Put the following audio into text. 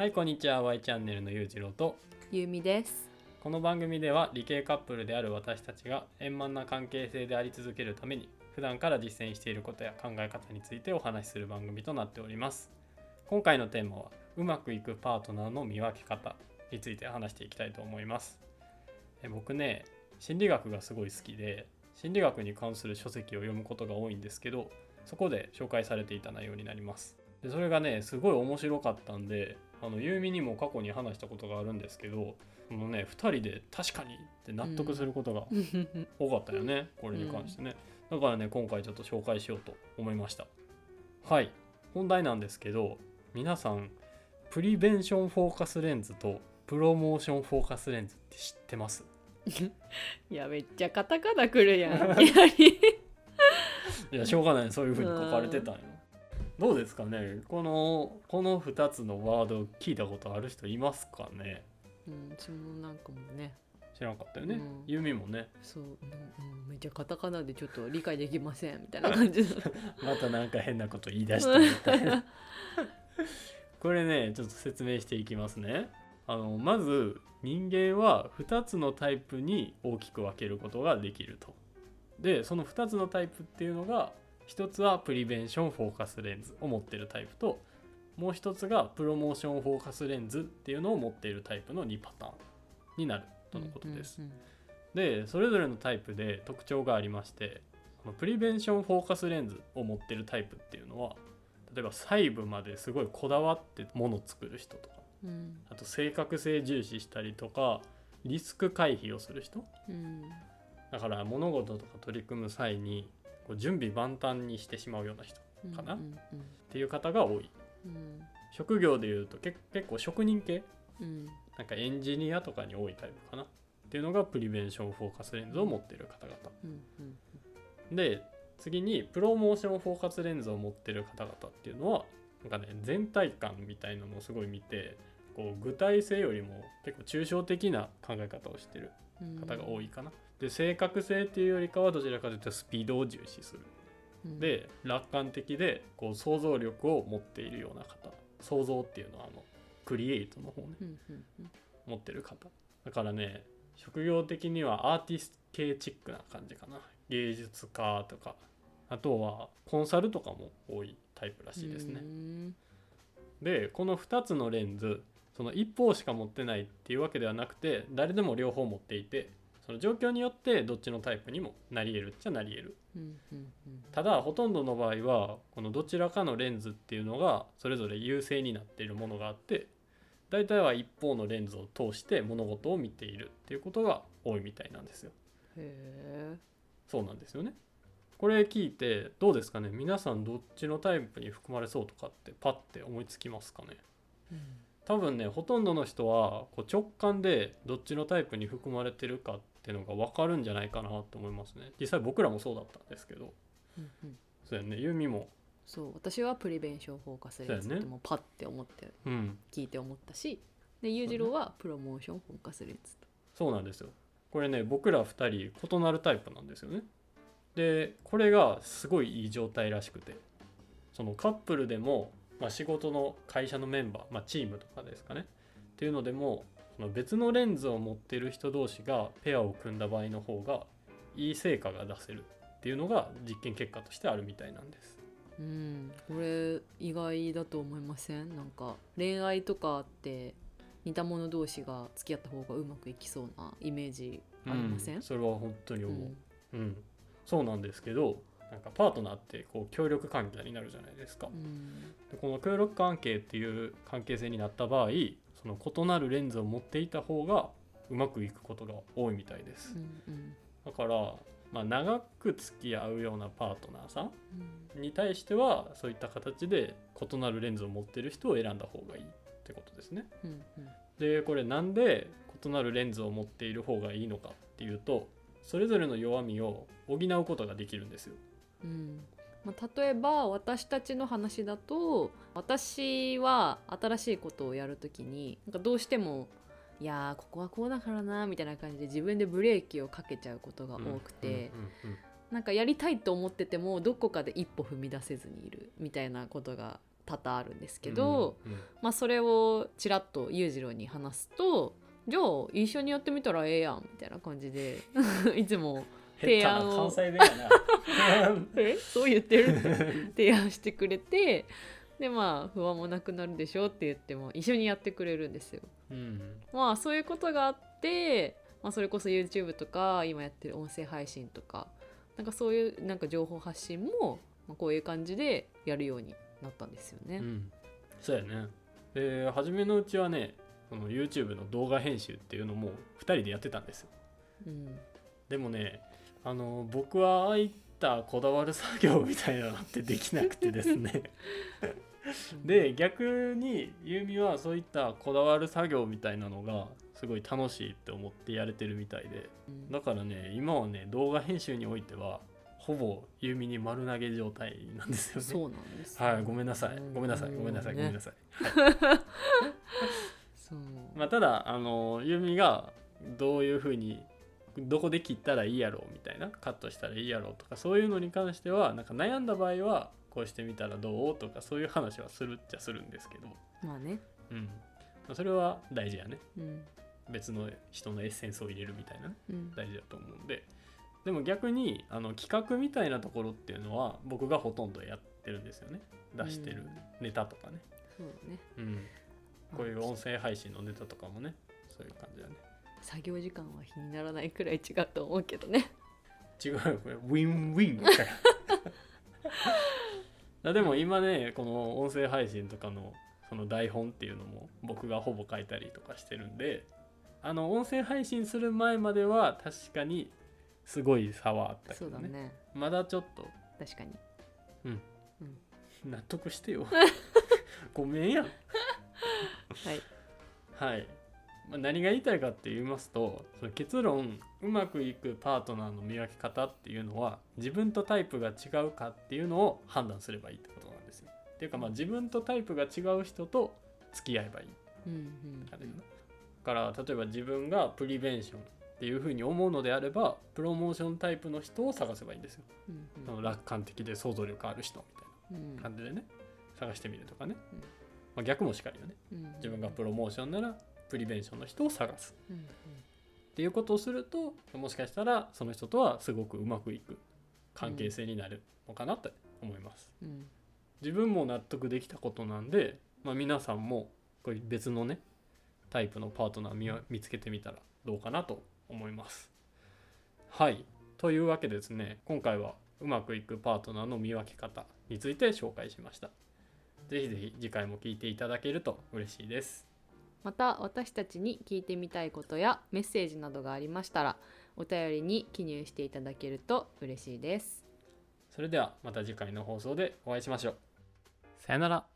はいこんにちは。Y チャンネルのゆうじろうと。ゆうみです。この番組では理系カップルである私たちが円満な関係性であり続けるために普段から実践していることや考え方についてお話しする番組となっております。今回のテーマはうまくいくパートナーの見分け方について話していきたいと思います。え僕ね心理学がすごい好きで心理学に関する書籍を読むことが多いんですけどそこで紹介されていた内容になります。でそれがねすごい面白かったんであのユーミにも過去に話したことがあるんですけどこのね2人で確かにって納得することが多かったよね、これに関してね、だからね今回ちょっと紹介しようと思いました。はい。本題なんですけど皆さん prevention focus lens と promotion focus lens って知ってます？いやめっちゃカタカナくるやん。い やしょうがないそういう風に書かれてたんよどうですかね？このこの2つのワード聞いたことある人いますかね？うん、そのなんかもね、知らんかったよね、うん。ユミもね。そう、うんうん、めっちゃカタカナでちょっと理解できませんみたいな感じ。の。またなんか変なこと言い出したみたいな。これねちょっと説明していきますね。あのまず人間は2つのタイプに大きく分けることができると。でその2つのタイプっていうのが1つは prevention focus lens を持ってるタイプともう1つが promotion focus lens っていうのを持っているタイプの2パターンになるとのことです。うんうんでそれぞれのタイプで特徴がありましてこの prevention focus lens を持ってるタイプっていうのは例えば細部まですごいこだわってもの作る人とかうん。うんあと正確性重視したりとかリスク回避をする人。うん。だから物事とか取り組む際にこう準備万端にしてしまうような人かな。うんていう方が多い。うん。職業でいうとけ結構職人系？うん。なんかエンジニアとかに多いタイプかな。っていうのがプリベンションフォーカスレンズを持っている方々。で次にプロモーションフォーカスレンズを持ってる方々っていうのはなんかね全体感みたいなのをすごい見てこう具体性よりも結構抽象的な考え方をしてる。うん方が多いかな。で正確性っていうよりかはどちらかというとスピードを重視する。うん。で楽観的でこう想像力を持っているような方。想像っていうのはあのクリエイトの方ね。持ってる方。だからね職業的にはアーティスト系チックな感じかな。芸術家とか。あとはコンサルとかも多いタイプらしいですね。うん。でこの2つのレンズその一方しか持ってないっていうわけではなくて誰でも両方持っていてその状況によってどっちのタイプにもなり得るっちゃなり得る。ただほとんどの場合はこのどちらかのレンズっていうのがそれぞれ優勢になっているものがあって大体は一方のレンズを通して物事を見ているっていうことが多いみたいなんですよ。へえ。そうなんですよね。これ聞いてどうですかね？皆さんどっちのタイプに含まれそうとかってパッて思いつきますかね？うん多分ねほとんどの人はこう直感でどっちのタイプに含まれてるかっていうのが分かるんじゃないかなと思いますね。実際僕らもそうだったんですけど。うんうん。そうやね。ユミも。そう。私は prevention focus lens ってもうパッて思ってうん。聞いて思ったしで裕次郎は promotion focus lens と。そうなんですよ。これね僕ら2人異なるタイプなんですよね。でこれがすごいいい状態らしくて。そのカップルでも、まあ、仕事の会社のメンバー、まあ、チームとかですかね。っていうのでもその別のレンズを持ってる人同士がペアを組んだ場合の方がいい成果が出せるっていうのが実験結果としてあるみたいなんです。うん、これ意外だと思いません？なんか恋愛とかって似た者同士が付き合った方がうまくいきそうなイメージありません、うんそれは本当にう。思う、うんそうなんですけどなんかパートナーってこう協力関係になるじゃないですか、うん。でこの協力関係っていう関係性になった場合その異なるレンズを持っていた方がうまくいくことが多いみたいです。うんうん。だから、まあ、長く付き合うようなパートナーさうんん。に対してはそういった形で異なるレンズを持ってる人を選んだ方がいいってことですね。うんうん。でこれなんで異なるレンズを持っている方がいいのかっていうとそれぞれの弱みを補うことができるんですようん。まあ、例えば私たちの話だと私は新しいことをやるときになんかどうしてもいやーここはこうだからなみたいな感じで自分でブレーキをかけちゃうことが多くて、うんうんうんなんかやりたいと思っててもどこかで一歩踏み出せずにいるみたいなことが多々あるんですけど、うんうんまあそれをちらっと裕次郎に話すとじゃあ一緒にやってみたらええやんみたいな感じで いつも提案をえそう言ってる？って提案してくれてでまあ不安もなくなるでしょって言っても一緒にやってくれるんですよ。うんまあそういうことがあって、まあ、それこそ YouTube とか今やってる音声配信とかなんかそういうなんか情報発信も、まあ、こういう感じでやるようになったんですよね。うん、そうやね。で初めのうちはねその YouTube の動画編集っていうのも2人でやってたんですよ。うん。でもねあの僕はああいったこだわる作業みたいなのってできなくてですね。で逆にユーミはそういったこだわる作業みたいなのがすごい楽しいって思ってやれてるみたいで。うん。だからね今はね動画編集においてはほぼユーミに丸投げ状態なんですよね。そうなんですよはいごめんなさい。うん。ごめんなさい。ごめんなさい。ごめんなささい。そう。まあ、ただあのユミがどういうふうにどこで切ったらいいやろうみたいなカットしたらいいやろうとかそういうのに関してはなんか悩んだ場合はこうしてみたらどうとかそういう話はするっちゃするんですけど、まあね、うん。まあ、それは大事やね。うん。別の人のエッセンスを入れるみたいなねうん。大事だと思うんで。でも逆にあの企画みたいなところっていうのは僕がほとんどやってるんですよね。出してるネタとかね、そうだね。うん、こういう。音声配信のネタとかもねそういう感じだね作業時間は比にならないくらい違うと思うけどね。違うよ。これウィンウィンだからでも今ねこの音声配信とかのその台本っていうのも僕がほぼ書いたりとかしてるんであの音声配信する前までは確かにすごい差はあったけどね。ね。まだちょっと。確かに。納得してよ。ごめんや。んはい。はい、まあ、何が言いたいかって言いますとその結論うまくいくパートナーの見分け方っていうのは自分とタイプが違うかっていうのを判断すればいいってことなんですよ。っていうかまあ自分とタイプが違う人と付き合えばいいうんうん。だから例えば自分がプリベンションっていうふうに思うのであればプロモーションタイプの人を探せばいいんですよ。うんその楽観的で想像力ある人みたいうんな感じでね探してみるとかね。うんまあ、逆もしかりよね。うん自分がプロモーションならプリベンションの人を探す。うんっていうことをするともしかしたらその人とはすごくうまくいく関係性になるのかなって思います。うん自分も納得できたことなんで、まあ、皆さんもこういう別のねタイプのパートナー見つけてみたらどうかなと思います。はいというわけでですね今回はうまくいくパートナーの見分け方について紹介しました。ぜひぜひ次回も聞いていただけると嬉しいです。また私たちに聞いてみたいことやメッセージなどがありましたらお便りに記入していただけると嬉しいですそれではまた次回の放送でお会いしましょう。さよなら。